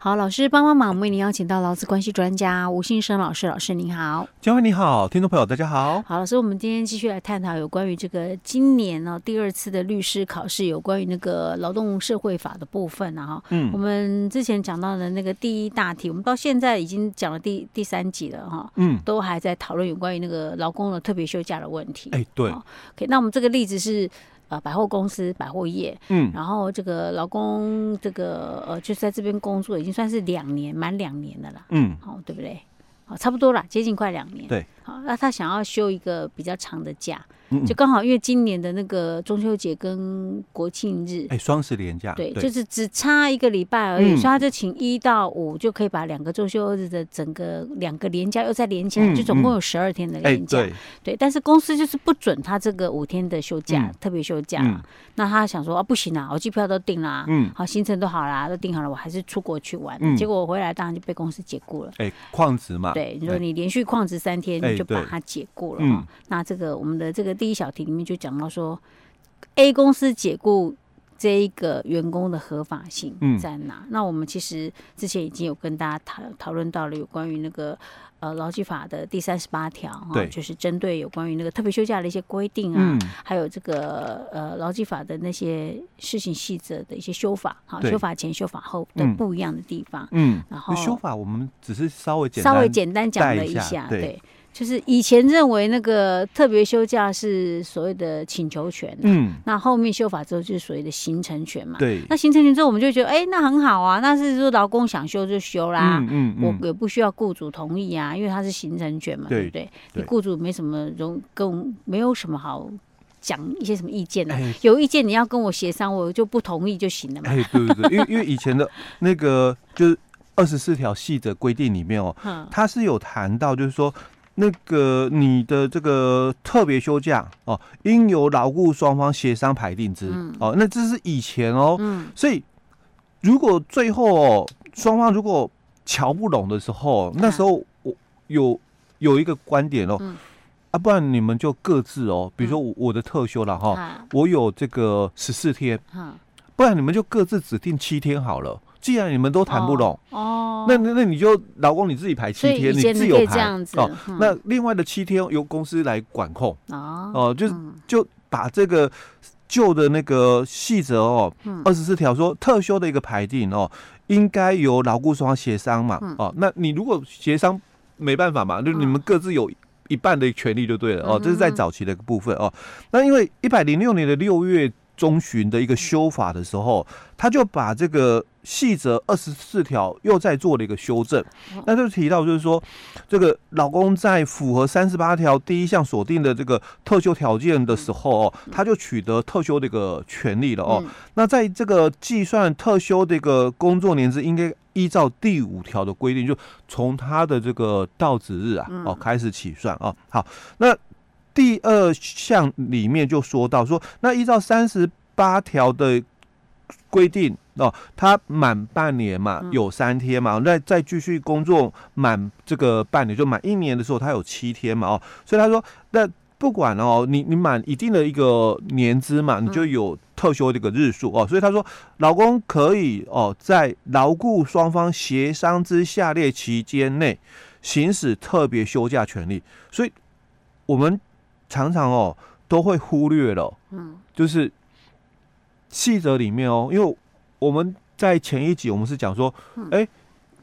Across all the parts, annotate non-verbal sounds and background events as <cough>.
好，老师帮帮忙，我们为您邀请到劳资关系专家吴信生老师，老师您好，嘉惠你好，听众朋友大家好。好，老师，我们今天继续来探讨有关于这个今年呢、哦、第二次的律师考试，有关于那个劳动社会法的部分啊哈。嗯，我们之前讲到的那个第一大题，我们到现在已经讲了第第三集了哈。嗯，都还在讨论有关于那个劳工的特别休假的问题。哎，对。OK，那我们这个例子是。呃，百货公司、百货业，嗯，然后这个老公，这个呃，就是在这边工作，已经算是两年，满两年的了，嗯，好、哦，对不对？好，差不多了，接近快两年，对，好，那他想要休一个比较长的假。就刚好，因为今年的那个中秋节跟国庆日，哎，双十连假，对，就是只差一个礼拜而已，所以他就请一到五就可以把两个周休日的整个两个连假又再连起来，就总共有十二天的连假。对，但是公司就是不准他这个五天的休假，特别休假。那他想说啊，不行啊，我机票都订了，嗯，好，行程都好啦，都订好了，我还是出国去玩。结果我回来当然就被公司解雇了。哎，旷职嘛，对，你说你连续旷职三天，你就把它解雇了嘛。那这个我们的这个。第一小题里面就讲到说，A 公司解雇这一个员工的合法性在哪？嗯、那我们其实之前已经有跟大家讨讨论到了有关于那个呃劳基法的第三十八条哈，就是针对有关于那个特别休假的一些规定啊，嗯、还有这个呃劳基法的那些事情细则的一些修法，哈，修法前修法后的不一样的地方，嗯，然后修法我们只是稍微简稍微简单讲了一下，对。就是以前认为那个特别休假是所谓的请求权，嗯，那后面修法之后就是所谓的形成权嘛，对。那形成权之后，我们就觉得，哎，那很好啊，那是说劳工想休就休啦，嗯嗯，我也不需要雇主同意啊，因为它是形成权嘛，对不对？你雇主没什么容跟没有什么好讲一些什么意见的，有意见你要跟我协商，我就不同意就行了嘛。哎，对对对，因为因为以前的那个就是二十四条细则规定里面哦，<laughs> 它是有谈到就是说。那个你的这个特别休假哦，应由劳雇双方协商排定之。嗯、哦。那这是以前哦，嗯、所以如果最后哦双方如果瞧不拢的时候，那时候我有有一个观点哦，嗯、啊，不然你们就各自哦，比如说我的特休了哈，嗯、我有这个十四天，嗯、不然你们就各自指定七天好了。既然你们都谈不拢，哦，那那那你就劳工你自己排七天，你自由排哦。那另外的七天由公司来管控，哦，哦，就就把这个旧的那个细则哦，二十四条说特休的一个排定哦，应该由劳雇双方协商嘛，哦，那你如果协商没办法嘛，就你们各自有一半的权利就对了哦，这是在早期的一个部分哦。那因为一百零六年的六月中旬的一个修法的时候，他就把这个细则二十四条又再做了一个修正，那就提到就是说，这个老公在符合三十八条第一项锁定的这个特休条件的时候哦，他就取得特休的一个权利了哦。那在这个计算特休的一个工作年资，应该依照第五条的规定，就从他的这个到职日啊哦开始起算哦。好，那。第二项里面就说到说，那依照三十八条的规定哦，他满半年嘛，有三天嘛，那再继续工作满这个半年，就满一年的时候，他有七天嘛哦，所以他说，那不管哦，你你满一定的一个年资嘛，你就有特休这个日数哦，所以他说，老公可以哦，在劳雇双方协商之下列期间内行使特别休假权利，所以我们。常常哦都会忽略了，嗯，就是细则里面哦，因为我们在前一集我们是讲说，哎，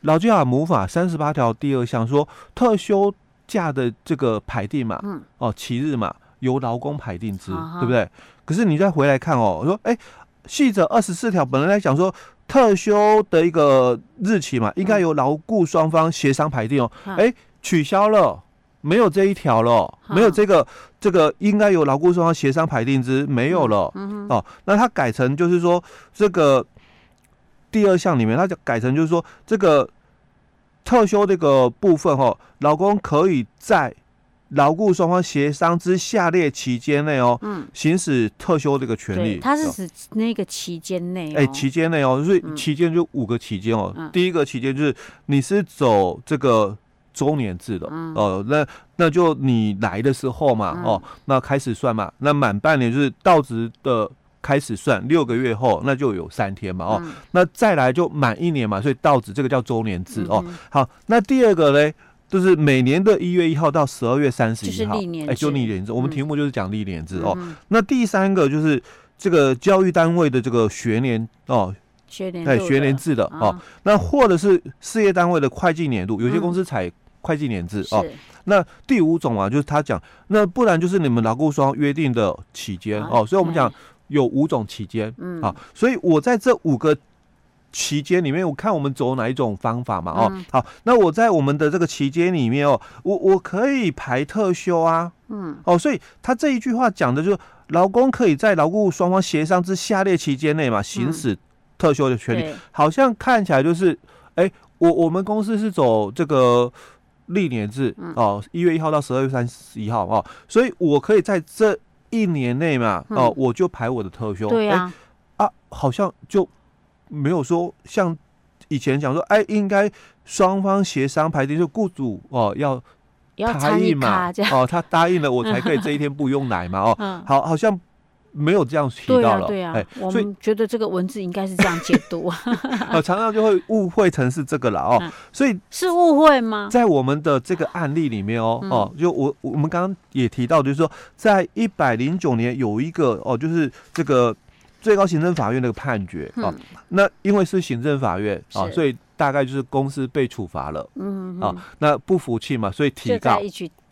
劳基法母法三十八条第二项说特休假的这个排定嘛，嗯，哦，期日嘛由劳工排定之，对不对？可是你再回来看哦，说哎，细则二十四条本来来讲说特休的一个日期嘛，应该由劳雇双方协商排定哦，哎，取消了。没有这一条了，没有这个，这个应该由劳雇双方协商排定之，没有了。嗯、哦，那他改成就是说，这个第二项里面，他就改成就是说，这个特休这个部分哈、哦，劳工可以在劳雇双方协商之下列期间内哦，嗯，行使特休这个权利。他是指那个期间内、哦，哎，期间内哦，所以期间就五个期间哦。嗯、第一个期间就是你是走这个。周年制的哦，那那就你来的时候嘛，哦，那开始算嘛，那满半年就是到职的开始算，六个月后那就有三天嘛哦，嗯、那再来就满一年嘛，所以到职这个叫周年制哦。嗯、好，那第二个呢，就是每年的一月一号到十二月三十一号，哎，就历年制。我们题目就是讲历年制哦。嗯、那第三个就是这个教育单位的这个学年哦，学年对学年制的哦。哦那或者是事业单位的会计年度，有些公司采会计年制哦。那第五种啊，就是他讲，那不然就是你们劳雇双方约定的期间哦。所以我们讲有五种期间，嗯，好，所以我在这五个期间里面，我看我们走哪一种方法嘛，哦，好，那我在我们的这个期间里面哦，我我可以排特休啊，嗯，哦，所以他这一句话讲的就是，劳工可以在劳雇双方协商之下列期间内嘛，行使特休的权利，好像看起来就是，哎，我我们公司是走这个。历年制哦，一月一号到十二月三十一号哦，所以我可以在这一年内嘛哦，我就排我的特休。对呀，啊，好像就没有说像以前讲说，哎，应该双方协商排定，就雇主哦要答应嘛，哦，他答应了，我才可以 <laughs> 这一天不用来嘛哦，好，好像。没有这样提到了，对啊，对啊，我们觉得这个文字应该是这样解读，呃，<laughs> <laughs> 常常就会误会成是这个了哦，所以是误会吗？在我们的这个案例里面哦，哦，就我我们刚刚也提到，就是说，在一百零九年有一个哦，就是这个最高行政法院那个判决哦，那因为是行政法院啊，所以大概就是公司被处罚了，嗯啊，那不服气嘛，所以提告。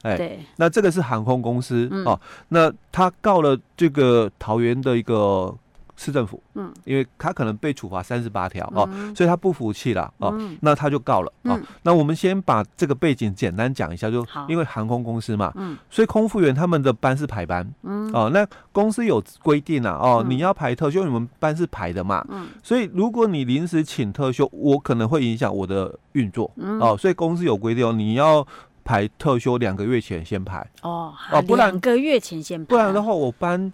哎，对。那这个是航空公司、嗯、哦，那他告了这个桃园的一个市政府，嗯，因为他可能被处罚三十八条哦，嗯、所以他不服气了哦，嗯、那他就告了、嗯、哦。那我们先把这个背景简单讲一下，就因为航空公司嘛，嗯，所以空服员他们的班是排班，嗯，哦，那公司有规定啊，哦，嗯、你要排特休，你们班是排的嘛，嗯，所以如果你临时请特休，我可能会影响我的运作，嗯，哦，所以公司有规定哦，你要。排特休两个月前先排。哦哦，不然两个月前先排，不然的话我班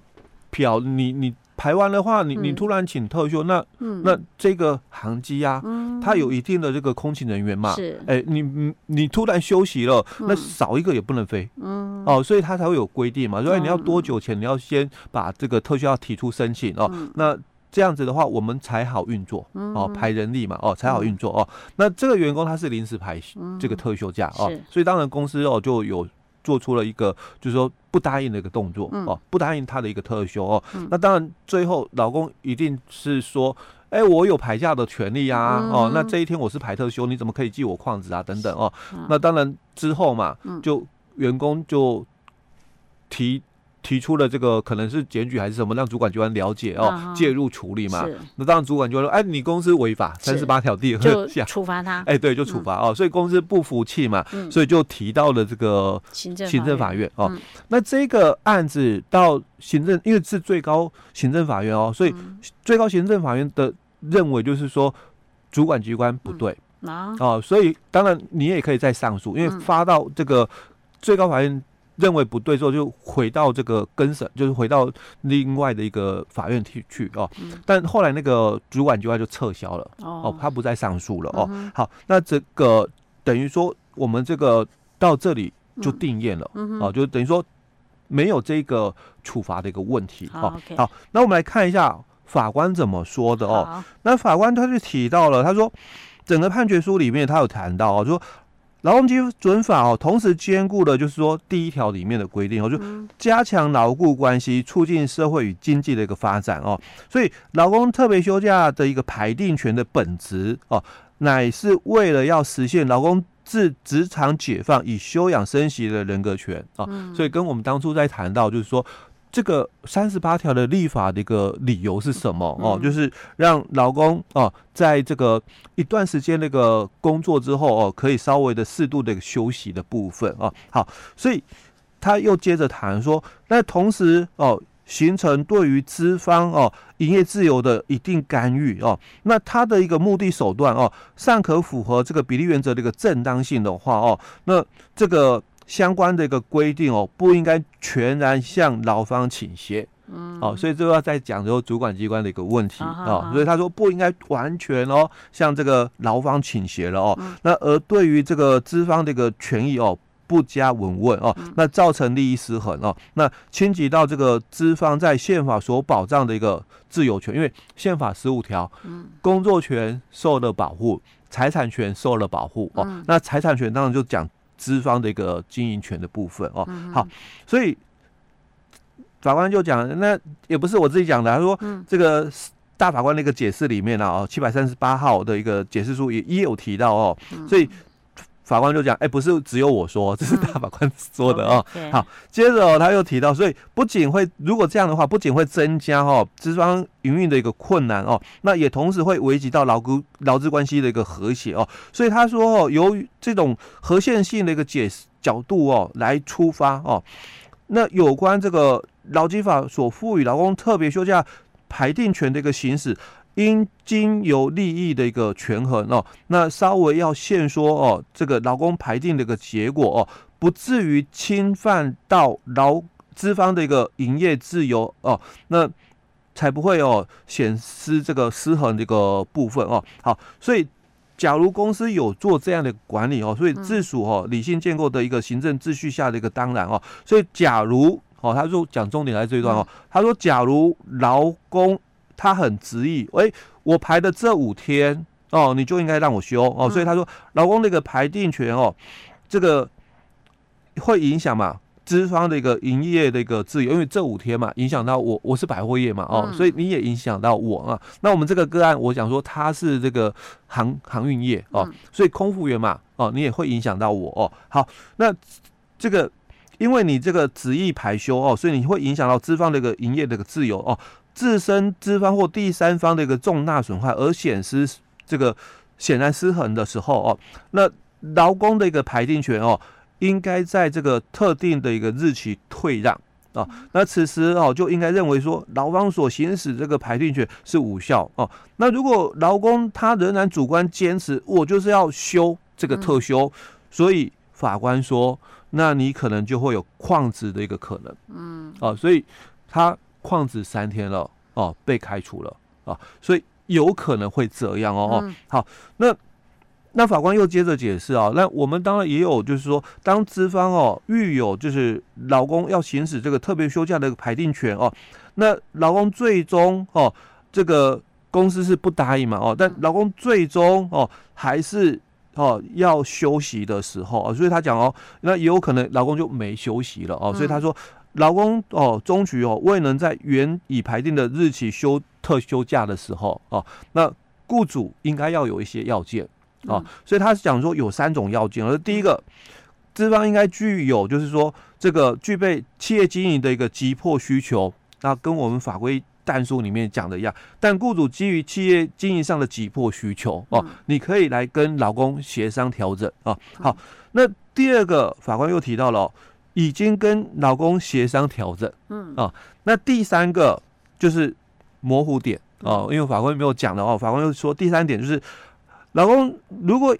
表你你排完的话，你你突然请特休，那那这个航机啊，它有一定的这个空勤人员嘛，是。哎你你你突然休息了，那少一个也不能飞，嗯。哦，所以他才会有规定嘛，所以你要多久前你要先把这个特休要提出申请哦，那。这样子的话，我们才好运作哦，排人力嘛哦，才好运作哦。那这个员工他是临时排这个特休假哦，所以当然公司哦就有做出了一个就是说不答应的一个动作哦，不答应他的一个特休哦。那当然最后老公一定是说，哎，我有排假的权利啊哦，那这一天我是排特休，你怎么可以记我旷职啊？等等哦。那当然之后嘛，就员工就提。提出了这个可能是检举还是什么，让主管机关了解哦，介入处理嘛。那当然主管就会说，哎，你公司违法，三十八条第二项处罚他。哎，对，就处罚哦。所以公司不服气嘛，所以就提到了这个行政行政法院哦。那这个案子到行政，因为是最高行政法院哦，所以最高行政法院的认为就是说主管机关不对啊。哦，所以当然你也可以再上诉，因为发到这个最高法院。认为不对之后，就回到这个更审，就是回到另外的一个法院去去哦。嗯、但后来那个主管机关就撤销了哦，哦，他不再上诉了哦。嗯、好，那这个等于说我们这个到这里就定验了、嗯、哦，就等于说没有这个处罚的一个问题好、哦。好，那我们来看一下法官怎么说的哦。那法官他就提到了，他说整个判决书里面他有谈到哦，说。劳动基准法哦，同时兼顾了就是说第一条里面的规定哦，就加强劳雇关系，促进社会与经济的一个发展哦。所以劳工特别休假的一个排定权的本质哦，乃是为了要实现劳工自职场解放以休养生息的人格权啊。所以跟我们当初在谈到就是说。这个三十八条的立法的一个理由是什么哦？就是让劳工哦，在这个一段时间那个工作之后哦，可以稍微的适度的休息的部分哦。好，所以他又接着谈说，那同时哦，形成对于资方哦营业自由的一定干预哦，那他的一个目的手段哦，尚可符合这个比例原则的一个正当性的话哦，那这个。相关的一个规定哦，不应该全然向劳方倾斜，嗯，哦，所以这个要再讲之后主管机关的一个问题啊，哦，所以他说不应该完全哦向这个劳方倾斜了哦，嗯，那而对于这个资方的一个权益哦，不加闻问哦，那造成利益失衡哦，那侵及到这个资方在宪法所保障的一个自由权，因为宪法十五条，工作权受了保护，财产权受了保护哦，那财产权当然就讲资方的一个经营权的部分哦，好，所以法官就讲，那也不是我自己讲的，他说这个大法官那个解释里面呢，哦，七百三十八号的一个解释书也也有提到哦，所以。法官就讲，哎、欸，不是只有我说，这是大法官说的哦。嗯 okay. 好，接着哦，他又提到，所以不仅会，如果这样的话，不仅会增加哦资方营运的一个困难哦，那也同时会危及到劳工劳资关系的一个和谐哦。所以他说哦，由于这种合宪性的一个解释角度哦来出发哦，那有关这个劳基法所赋予劳工特别休假排定权的一个行使。应经由利益的一个权衡哦，那稍微要限缩哦，这个劳工排定的一个结果哦，不至于侵犯到劳资方的一个营业自由哦，那才不会哦显失这个失衡的一个部分哦。好，所以假如公司有做这样的管理哦，所以自属哦理性建构的一个行政秩序下的一个当然哦，所以假如哦，他说讲重点来这一段哦，他说假如劳工。他很执意，诶、欸，我排的这五天哦，你就应该让我休哦，所以他说，老公那个排定权哦，这个会影响嘛，资方的一个营业的一个自由，因为这五天嘛，影响到我，我是百货业嘛，哦，所以你也影响到我啊。那我们这个个案，我想说他是这个航航运业哦，所以空服员嘛，哦，你也会影响到我哦。好，那这个因为你这个执意排休哦，所以你会影响到资方的一个营业的一个自由哦。自身资方或第三方的一个重大损害而显失这个显然失衡的时候哦，那劳工的一个排定权哦，应该在这个特定的一个日期退让啊。那此时哦，就应该认为说劳方所行使这个排定权是无效哦。那如果劳工他仍然主观坚持，我就是要休这个特休，所以法官说，那你可能就会有旷职的一个可能，嗯，啊，所以他。旷职三天了哦，被开除了啊，所以有可能会这样哦。嗯、好，那那法官又接着解释啊，那我们当然也有，就是说，当资方哦遇有就是老公要行使这个特别休假的排定权哦，那老公最终哦这个公司是不答应嘛哦，但老公最终哦还是哦要休息的时候啊，所以他讲哦，那也有可能老公就没休息了哦，所以他说。劳工哦，终局哦未能在原已排定的日期休特休假的时候哦，那雇主应该要有一些要件哦，所以他是讲说有三种要件，而第一个，资方应该具有就是说这个具备企业经营的一个急迫需求，那跟我们法规但书里面讲的一样，但雇主基于企业经营上的急迫需求哦，你可以来跟劳工协商调整啊。好，那第二个法官又提到了。已经跟老公协商调整，嗯。啊，那第三个就是模糊点。哦，因为法官没有讲的哦，法官又说第三点就是，老公如果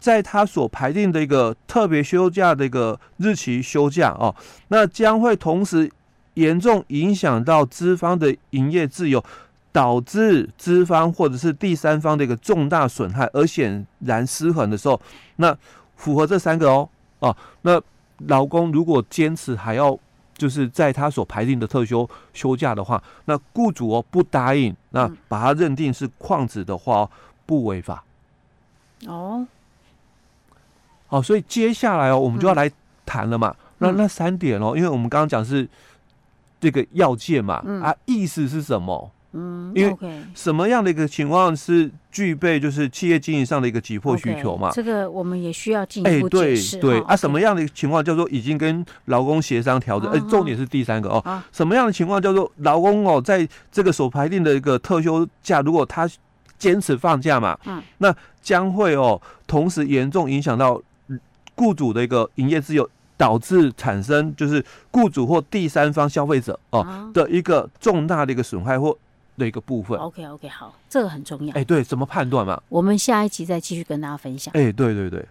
在他所排定的一个特别休假的一个日期休假哦，那将会同时严重影响到资方的营业自由，导致资方或者是第三方的一个重大损害而显然失衡的时候，那符合这三个哦，哦，那。劳工如果坚持还要就是在他所排定的特休休假的话，那雇主哦不答应，那把他认定是旷职的话，不违法。哦，好，所以接下来哦，我们就要来谈了嘛。那那三点哦，因为我们刚刚讲是这个要件嘛，啊，意思是什么？嗯，因为什么样的一个情况是具备就是企业经营上的一个急迫需求嘛？这个我们也需要进一步解释。对对啊，什么样的情况叫做已经跟劳工协商调整？哎，重点是第三个哦，什么样的情况叫做劳工哦，在这个所排定的一个特休假，如果他坚持放假嘛，嗯，那将会哦，同时严重影响到雇主的一个营业自由，导致产生就是雇主或第三方消费者哦的一个重大的一个损害或。的一个部分。OK OK，好，这个很重要。哎，对，怎么判断嘛？我们下一集再继续跟大家分享。哎，对对对。